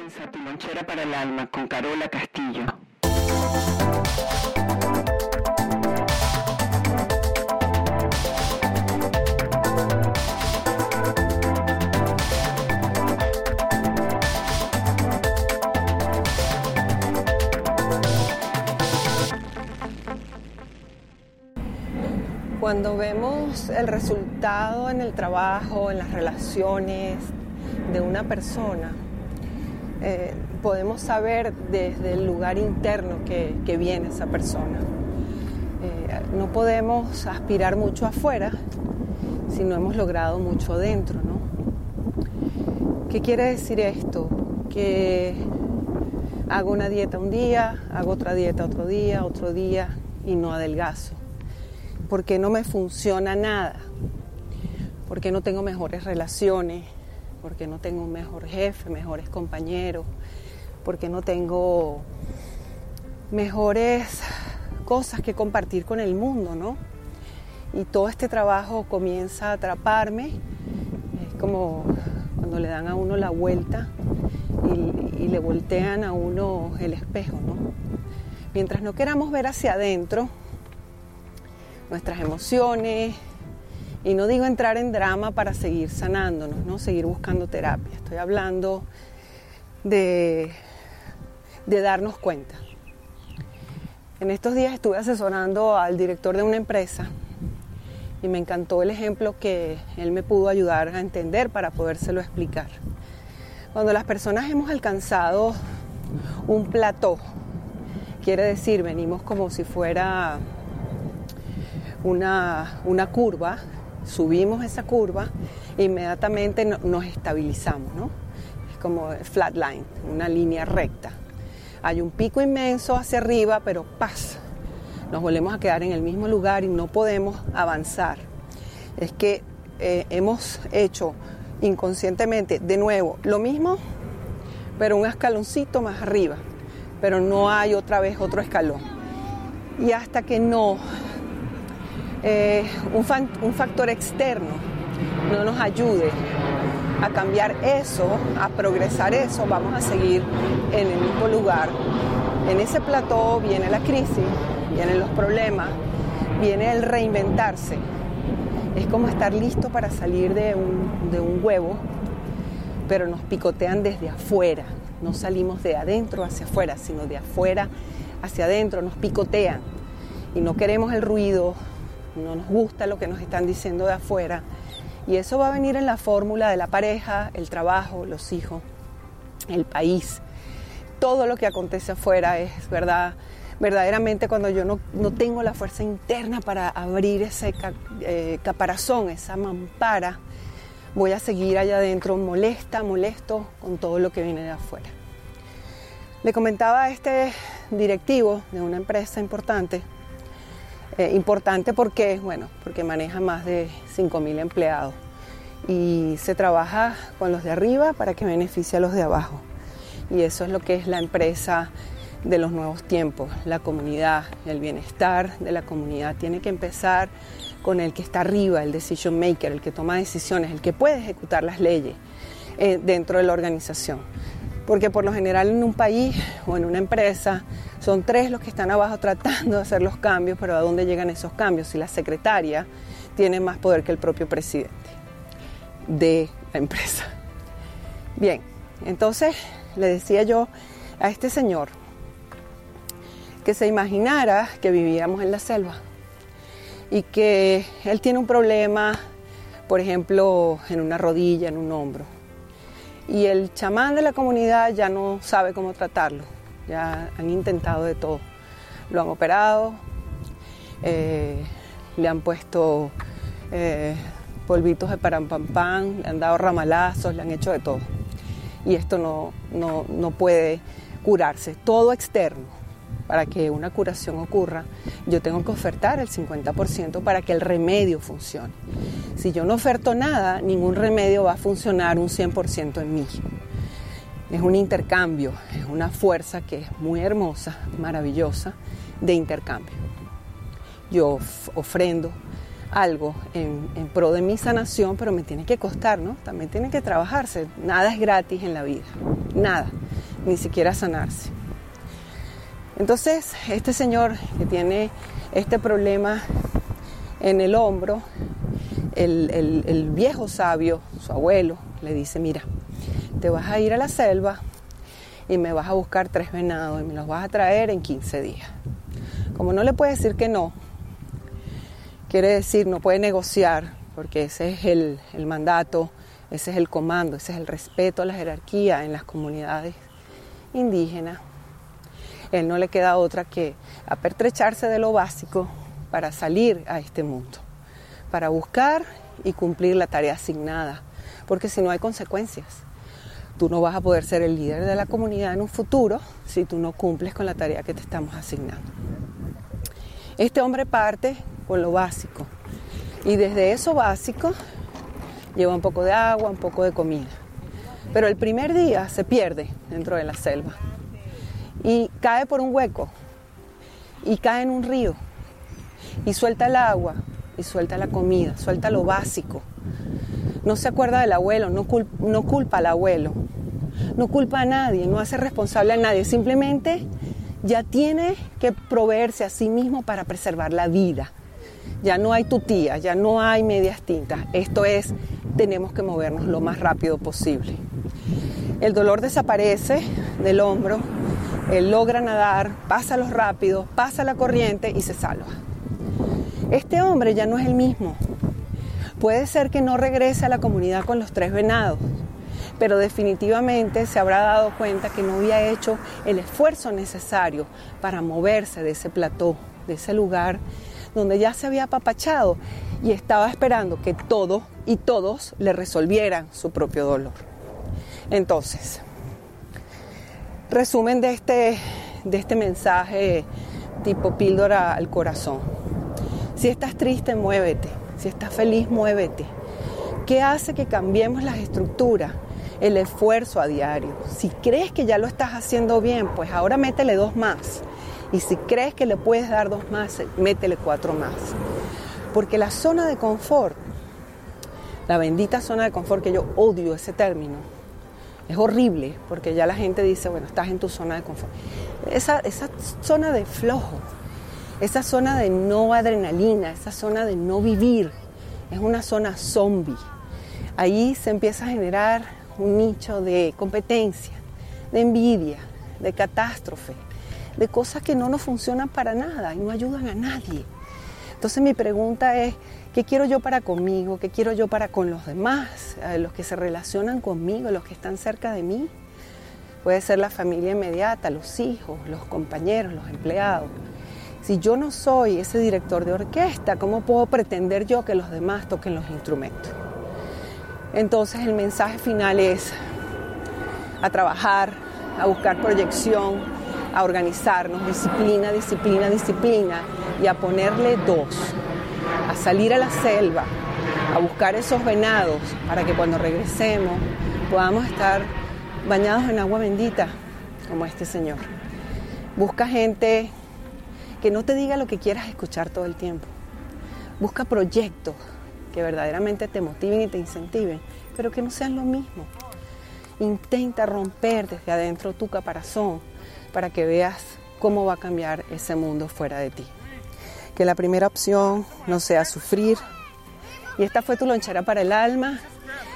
Comienza para el alma con Carola Castillo. Cuando vemos el resultado en el trabajo, en las relaciones de una persona, eh, podemos saber desde el lugar interno que, que viene esa persona. Eh, no podemos aspirar mucho afuera si no hemos logrado mucho dentro, ¿no? ¿Qué quiere decir esto? Que hago una dieta un día, hago otra dieta otro día, otro día y no adelgazo. Porque no me funciona nada. Porque no tengo mejores relaciones, porque no tengo un mejor jefe, mejores compañeros, porque no tengo mejores cosas que compartir con el mundo, ¿no? Y todo este trabajo comienza a atraparme, es como cuando le dan a uno la vuelta y, le voltean a uno el espejo, ¿no? Mientras no queramos ver hacia adentro nuestras emociones, y no digo entrar en drama para seguir sanándonos, ¿no? seguir buscando terapia. Estoy hablando de, de darnos cuenta. En estos días estuve asesorando al director de una empresa y me encantó el ejemplo que él me pudo ayudar a entender para podérselo explicar. Cuando las personas hemos alcanzado un plató, quiere decir, venimos como si fuera una, una curva subimos esa curva, inmediatamente nos estabilizamos, ¿no? Es como flatline, una línea recta. Hay un pico inmenso hacia arriba, pero paz, nos volvemos a quedar en el mismo lugar y no podemos avanzar. Es que eh, hemos hecho inconscientemente de nuevo lo mismo, pero un escaloncito más arriba, pero no hay otra vez otro escalón. Y hasta que no eh, un, factor externo no nos ayude a cambiar eso, a progresar eso, vamos a seguir en el mismo lugar. En ese plató viene la crisis, vienen los problemas, viene el reinventarse. Es como estar listo para salir de un, de un huevo, pero nos picotean desde afuera. No salimos de adentro hacia afuera, sino de afuera hacia adentro, nos picotean. Y no queremos el ruido, no nos gusta lo que nos están diciendo de afuera. Y eso va a venir en la fórmula de la pareja, el trabajo, los hijos, el país. Todo lo que acontece afuera es verdad. Verdaderamente cuando yo no, tengo la fuerza interna para abrir ese eh, caparazón, esa mampara, voy a seguir allá adentro molesta, molesto con todo lo que viene de afuera. Le comentaba a este directivo de una empresa importante eh, importante porque, bueno, porque maneja más de 5.000 empleados y se trabaja con los de arriba para que beneficie a los de abajo. Y eso es lo que es la empresa de los nuevos tiempos, la comunidad, el bienestar de la comunidad. Tiene que empezar con el que está arriba, el decision maker, el que toma decisiones, el que puede ejecutar las leyes eh, dentro de la organización. Porque por lo general en un país o en una empresa son tres los que están abajo tratando de hacer los cambios, pero ¿a dónde llegan esos cambios? Si la secretaria tiene más poder que el propio presidente de la empresa. Bien, entonces le decía yo a este señor que se imaginara que vivíamos en la selva y que él tiene un problema, por ejemplo, en una rodilla, en un hombro. Y el chamán de la comunidad ya no sabe cómo tratarlo, ya han intentado de todo. Lo han operado, eh, le han puesto eh, polvitos de parampampán, le han dado ramalazos, le han hecho de todo. Y esto no, no, no puede curarse, todo externo para que una curación ocurra, yo tengo que ofertar el 50% para que el remedio funcione. Si yo no oferto nada, ningún remedio va a funcionar un 100% en mí. Es un intercambio, es una fuerza que es muy hermosa, maravillosa, de intercambio. Yo ofrendo algo en, pro de mi sanación, pero me tiene que costar, ¿no? También tiene que trabajarse. Nada es gratis en la vida, nada, ni siquiera sanarse. Entonces, este señor que tiene este problema en el hombro, el, viejo sabio, su abuelo, le dice, mira, te vas a ir a la selva y me vas a buscar tres venados y me los vas a traer en 15 días. Como no le puede decir que no, quiere decir no puede negociar, porque ese es el, el mandato, ese es el comando, ese es el respeto a la jerarquía en las comunidades indígenas él no le queda otra que apertrecharse de lo básico para salir a este mundo, para buscar y cumplir la tarea asignada, porque si no hay consecuencias. Tú no vas a poder ser el líder de la comunidad en un futuro si tú no cumples con la tarea que te estamos asignando. Este hombre parte con lo básico y desde eso básico lleva un poco de agua, un poco de comida. Pero el primer día se pierde dentro de la selva y cae por un hueco y cae en un río y suelta el agua y suelta la comida, suelta lo básico. No se acuerda del abuelo, no, no culpa al abuelo, no culpa a nadie, no hace responsable a nadie, simplemente ya tiene que proveerse a sí mismo para preservar la vida. Ya no hay tutía, ya no hay medias tintas. Esto es, tenemos que movernos lo más rápido posible. El dolor desaparece del hombro, él logra nadar, pasa los rápidos, pasa la corriente y se salva. Este hombre ya no es el mismo. Puede ser que no regrese a la comunidad con los tres venados, pero definitivamente se habrá dado cuenta que no había hecho el esfuerzo necesario para moverse de ese plató, de ese lugar donde ya se había apapachado y estaba esperando que todo y todos le resolvieran su propio dolor. Entonces, Resumen de este, de este mensaje tipo píldora al corazón. Si estás triste, muévete. Si estás feliz, muévete. ¿Qué hace que cambiemos las estructuras? El esfuerzo a diario. Si crees que ya lo estás haciendo bien, pues ahora métele dos más. Y si crees que le puedes dar dos más, métele cuatro más. Porque la zona de confort, la bendita zona de confort que yo odio ese término, es horrible porque ya la gente dice, bueno, estás en tu zona de confort. Esa, esa zona de flojo, esa zona de no adrenalina, esa zona de no vivir, es una zona zombie. Ahí se empieza a generar un nicho de competencia, de envidia, de catástrofe, de cosas que no nos funcionan para nada y no ayudan a nadie. Entonces mi pregunta es, ¿Qué quiero yo para conmigo? ¿Qué quiero yo para con los demás? Eh, los que se relacionan conmigo, los que están cerca de mí. Puede ser la familia inmediata, los hijos, los compañeros, los empleados. Si yo no soy ese director de orquesta, ¿cómo puedo pretender yo que los demás toquen los instrumentos? Entonces el mensaje final es a trabajar, a buscar proyección, a organizarnos, disciplina, disciplina, disciplina y a ponerle dos a salir a la selva, a buscar esos venados para que cuando regresemos podamos estar bañados en agua bendita como este Señor. Busca gente que no te diga lo que quieras escuchar todo el tiempo. Busca proyectos que verdaderamente te motiven y te incentiven, pero que no sean lo mismo. Intenta romper desde adentro tu caparazón para que veas cómo va a cambiar ese mundo fuera de ti que la primera opción no sea sufrir. Y esta fue tu lonchera para el alma,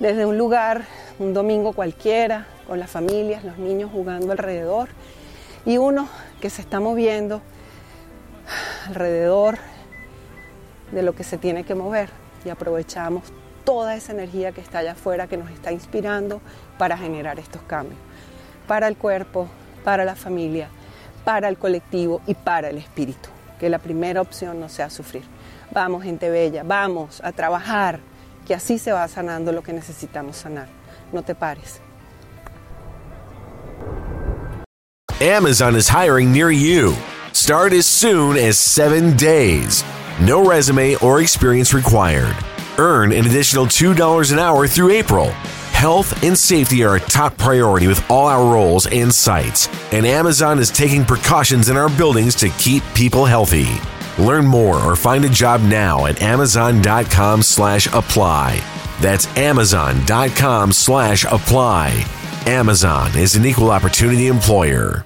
desde un lugar, un domingo cualquiera, con las familias, los niños jugando alrededor, y uno que se está moviendo alrededor de lo que se tiene que mover y aprovechamos toda esa energía que está allá afuera que nos está inspirando para generar estos cambios, para el cuerpo, para la familia, para el colectivo y para el espíritu. Que la primera opción no sea sufrir. Vamos, gente bella, vamos a trabajar, que así se va sanando lo que necesitamos sanar. No te pares. Amazon is hiring near you. Start as soon as seven days. No resume or experience required. Earn an additional $2 an hour through April. Health and safety are a top priority with all our roles and sites, and Amazon is taking precautions in our buildings to keep people healthy. Learn more or find a job now at amazon.com slash apply. That's amazon.com slash apply. Amazon is an equal opportunity employer.